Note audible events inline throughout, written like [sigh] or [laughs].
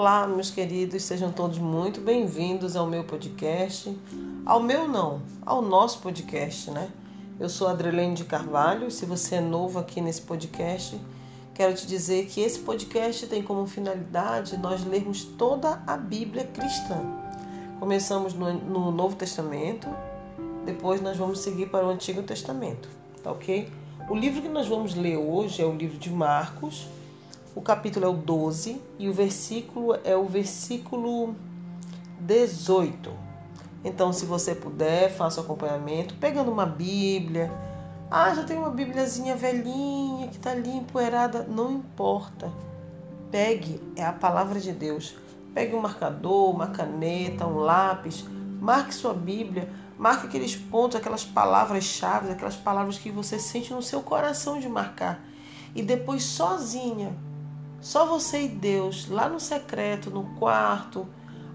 Olá, meus queridos, sejam todos muito bem-vindos ao meu podcast. Ao meu não, ao nosso podcast, né? Eu sou Adrelene de Carvalho. Se você é novo aqui nesse podcast, quero te dizer que esse podcast tem como finalidade nós lermos toda a Bíblia cristã. Começamos no, no Novo Testamento, depois nós vamos seguir para o Antigo Testamento, tá ok? O livro que nós vamos ler hoje é o livro de Marcos o capítulo é o 12 e o versículo é o versículo 18. Então, se você puder, faça o acompanhamento, pegando uma Bíblia. Ah, já tem uma Bíbliazinha velhinha que está ali empoeirada. Não importa. Pegue, é a palavra de Deus. Pegue um marcador, uma caneta, um lápis, marque sua Bíblia, marque aqueles pontos, aquelas palavras-chave, aquelas palavras que você sente no seu coração de marcar. E depois, sozinha, só você e Deus, lá no secreto, no quarto.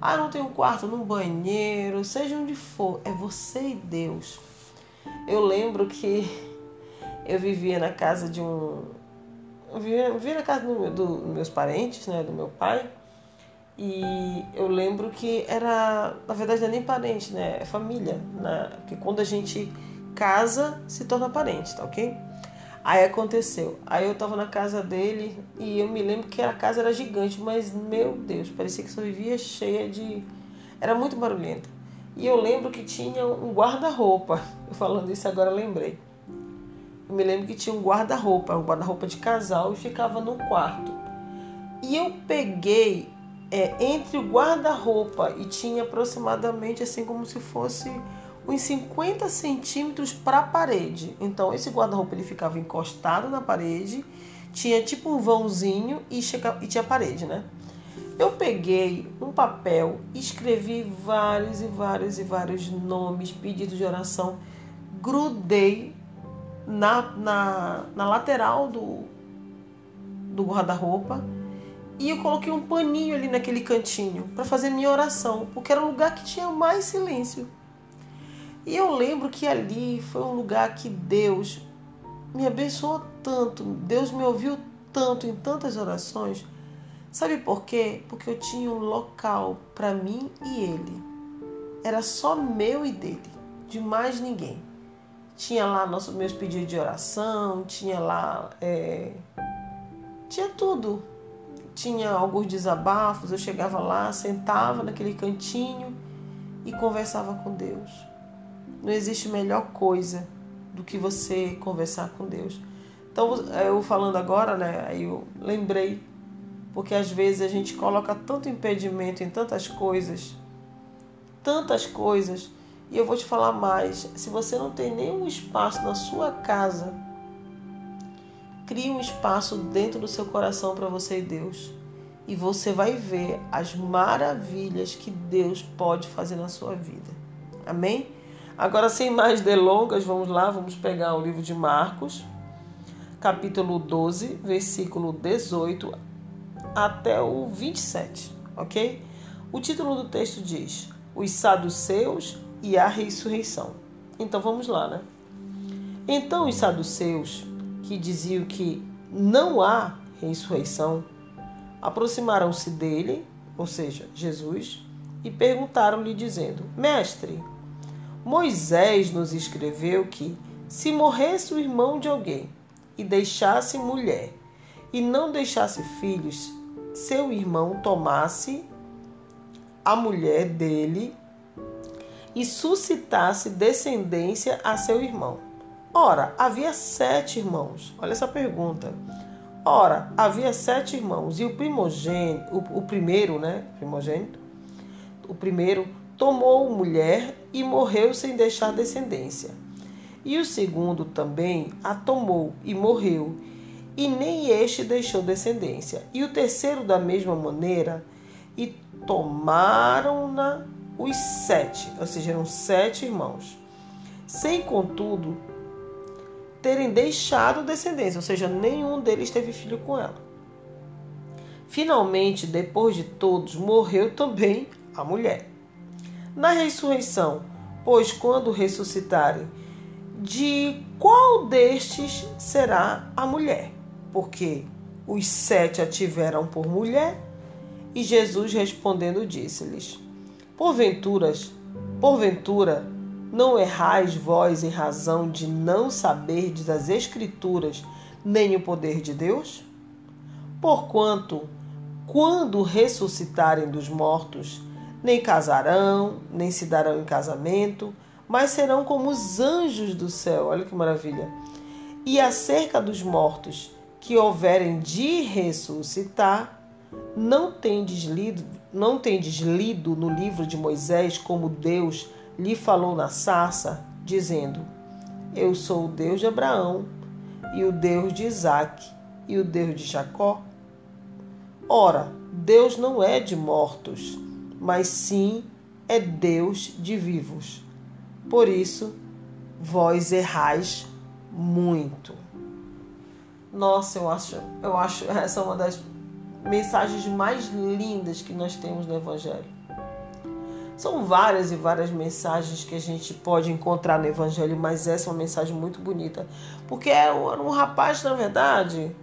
Ah, não tem um quarto, no banheiro, seja onde for. É você e Deus. Eu lembro que [laughs] eu vivia na casa de um. Eu vivia, eu vivia na casa dos do, meus parentes, né? Do meu pai. E eu lembro que era. Na verdade, não é nem parente, né? É família. Né? Porque quando a gente casa, se torna parente, tá ok? Aí aconteceu. Aí eu tava na casa dele e eu me lembro que a casa era gigante, mas meu Deus, parecia que só vivia cheia de. Era muito barulhenta. E eu lembro que tinha um guarda-roupa. [laughs] Falando isso agora lembrei. Eu me lembro que tinha um guarda-roupa, um guarda-roupa de casal e ficava no quarto. E eu peguei é, entre o guarda-roupa e tinha aproximadamente assim como se fosse uns 50 centímetros para a parede. Então esse guarda-roupa ele ficava encostado na parede, tinha tipo um vãozinho e, chega, e tinha parede, né? Eu peguei um papel, escrevi vários e vários e vários nomes, pedidos de oração, grudei na, na, na lateral do, do guarda-roupa e eu coloquei um paninho ali naquele cantinho para fazer minha oração, porque era o lugar que tinha mais silêncio. E eu lembro que ali foi um lugar que Deus me abençoou tanto, Deus me ouviu tanto em tantas orações. Sabe por quê? Porque eu tinha um local para mim e ele. Era só meu e dele, de mais ninguém. Tinha lá nossos meus pedidos de oração, tinha lá. É... Tinha tudo. Tinha alguns desabafos. Eu chegava lá, sentava naquele cantinho e conversava com Deus. Não existe melhor coisa do que você conversar com Deus. Então, eu falando agora, né, aí eu lembrei, porque às vezes a gente coloca tanto impedimento em tantas coisas, tantas coisas, e eu vou te falar mais: se você não tem nenhum espaço na sua casa, crie um espaço dentro do seu coração para você e Deus. E você vai ver as maravilhas que Deus pode fazer na sua vida. Amém? Agora, sem mais delongas, vamos lá, vamos pegar o livro de Marcos, capítulo 12, versículo 18 até o 27, ok? O título do texto diz: Os saduceus e a ressurreição. Então vamos lá, né? Então os saduceus, que diziam que não há ressurreição, aproximaram-se dele, ou seja, Jesus, e perguntaram-lhe, dizendo: Mestre, Moisés nos escreveu que, se morresse o irmão de alguém e deixasse mulher e não deixasse filhos, seu irmão tomasse a mulher dele e suscitasse descendência a seu irmão. Ora, havia sete irmãos. Olha essa pergunta. Ora, havia sete irmãos e o primogênito, o, o primeiro, né, primogênito, o primeiro tomou mulher e morreu sem deixar descendência. E o segundo também a tomou e morreu, e nem este deixou descendência. E o terceiro da mesma maneira, e tomaram-na os sete, ou seja, eram sete irmãos, sem contudo terem deixado descendência, ou seja, nenhum deles teve filho com ela. Finalmente, depois de todos, morreu também a mulher na ressurreição, pois quando ressuscitarem, de qual destes será a mulher? Porque os sete a tiveram por mulher E Jesus respondendo disse-lhes: Porventuras, porventura, não errais vós em razão de não saberdes as Escrituras nem o poder de Deus? Porquanto, quando ressuscitarem dos mortos, nem casarão, nem se darão em casamento, mas serão como os anjos do céu. Olha que maravilha. E acerca dos mortos que houverem de ressuscitar, não tendes lido, não tendes lido no livro de Moisés como Deus lhe falou na sarça, dizendo: Eu sou o Deus de Abraão, e o Deus de Isaque, e o Deus de Jacó? Ora, Deus não é de mortos, mas sim é Deus de vivos. Por isso, vós errais muito. Nossa, eu acho, eu acho essa é uma das mensagens mais lindas que nós temos no Evangelho. São várias e várias mensagens que a gente pode encontrar no Evangelho, mas essa é uma mensagem muito bonita. Porque era um, era um rapaz, na verdade,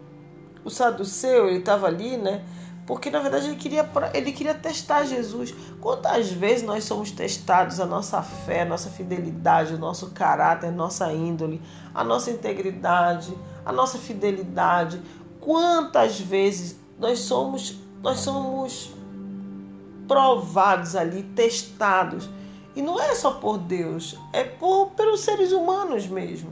o saduceu, ele estava ali, né? Porque na verdade ele queria, ele queria testar Jesus. Quantas vezes nós somos testados a nossa fé, a nossa fidelidade, o nosso caráter, a nossa índole, a nossa integridade, a nossa fidelidade? Quantas vezes nós somos nós somos provados ali, testados. E não é só por Deus, é por pelos seres humanos mesmo.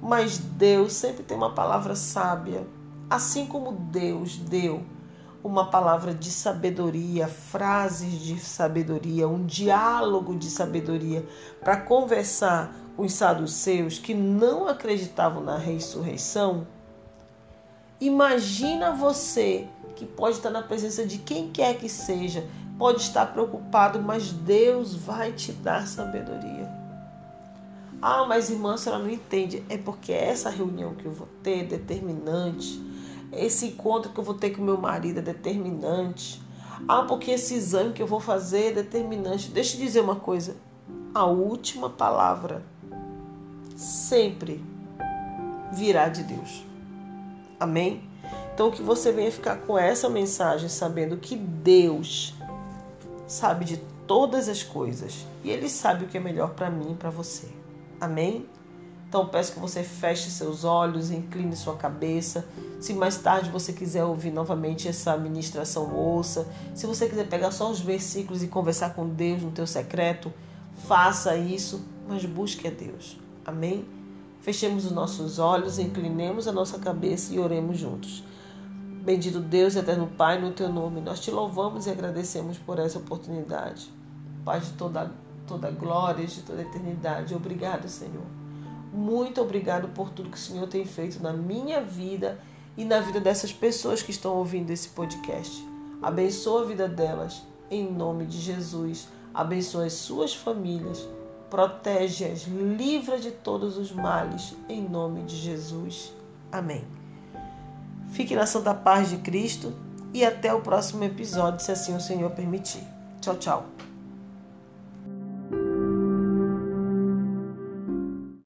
Mas Deus sempre tem uma palavra sábia, assim como Deus deu uma palavra de sabedoria, frases de sabedoria, um diálogo de sabedoria para conversar com os saduceus que não acreditavam na ressurreição. Imagina você que pode estar na presença de quem quer que seja, pode estar preocupado, mas Deus vai te dar sabedoria. Ah, mas irmã, a senhora não entende. É porque essa reunião que eu vou ter é determinante. Esse encontro que eu vou ter com meu marido é determinante. Ah, porque esse exame que eu vou fazer é determinante. Deixa eu dizer uma coisa. A última palavra sempre virá de Deus. Amém? Então que você venha ficar com essa mensagem sabendo que Deus sabe de todas as coisas e ele sabe o que é melhor para mim e para você. Amém? Então peço que você feche seus olhos, incline sua cabeça. Se mais tarde você quiser ouvir novamente essa ministração, ouça. Se você quiser pegar só os versículos e conversar com Deus no teu secreto, faça isso, mas busque a Deus. Amém? Fechemos os nossos olhos, inclinemos a nossa cabeça e oremos juntos. Bendito Deus, eterno Pai, no teu nome, nós te louvamos e agradecemos por essa oportunidade. Pai de toda, toda glória, de toda eternidade. Obrigado, Senhor. Muito obrigado por tudo que o Senhor tem feito na minha vida e na vida dessas pessoas que estão ouvindo esse podcast. Abençoa a vida delas, em nome de Jesus. Abençoa as suas famílias. Protege-as, livra de todos os males, em nome de Jesus. Amém. Fique na santa paz de Cristo e até o próximo episódio, se assim o Senhor permitir. Tchau, tchau.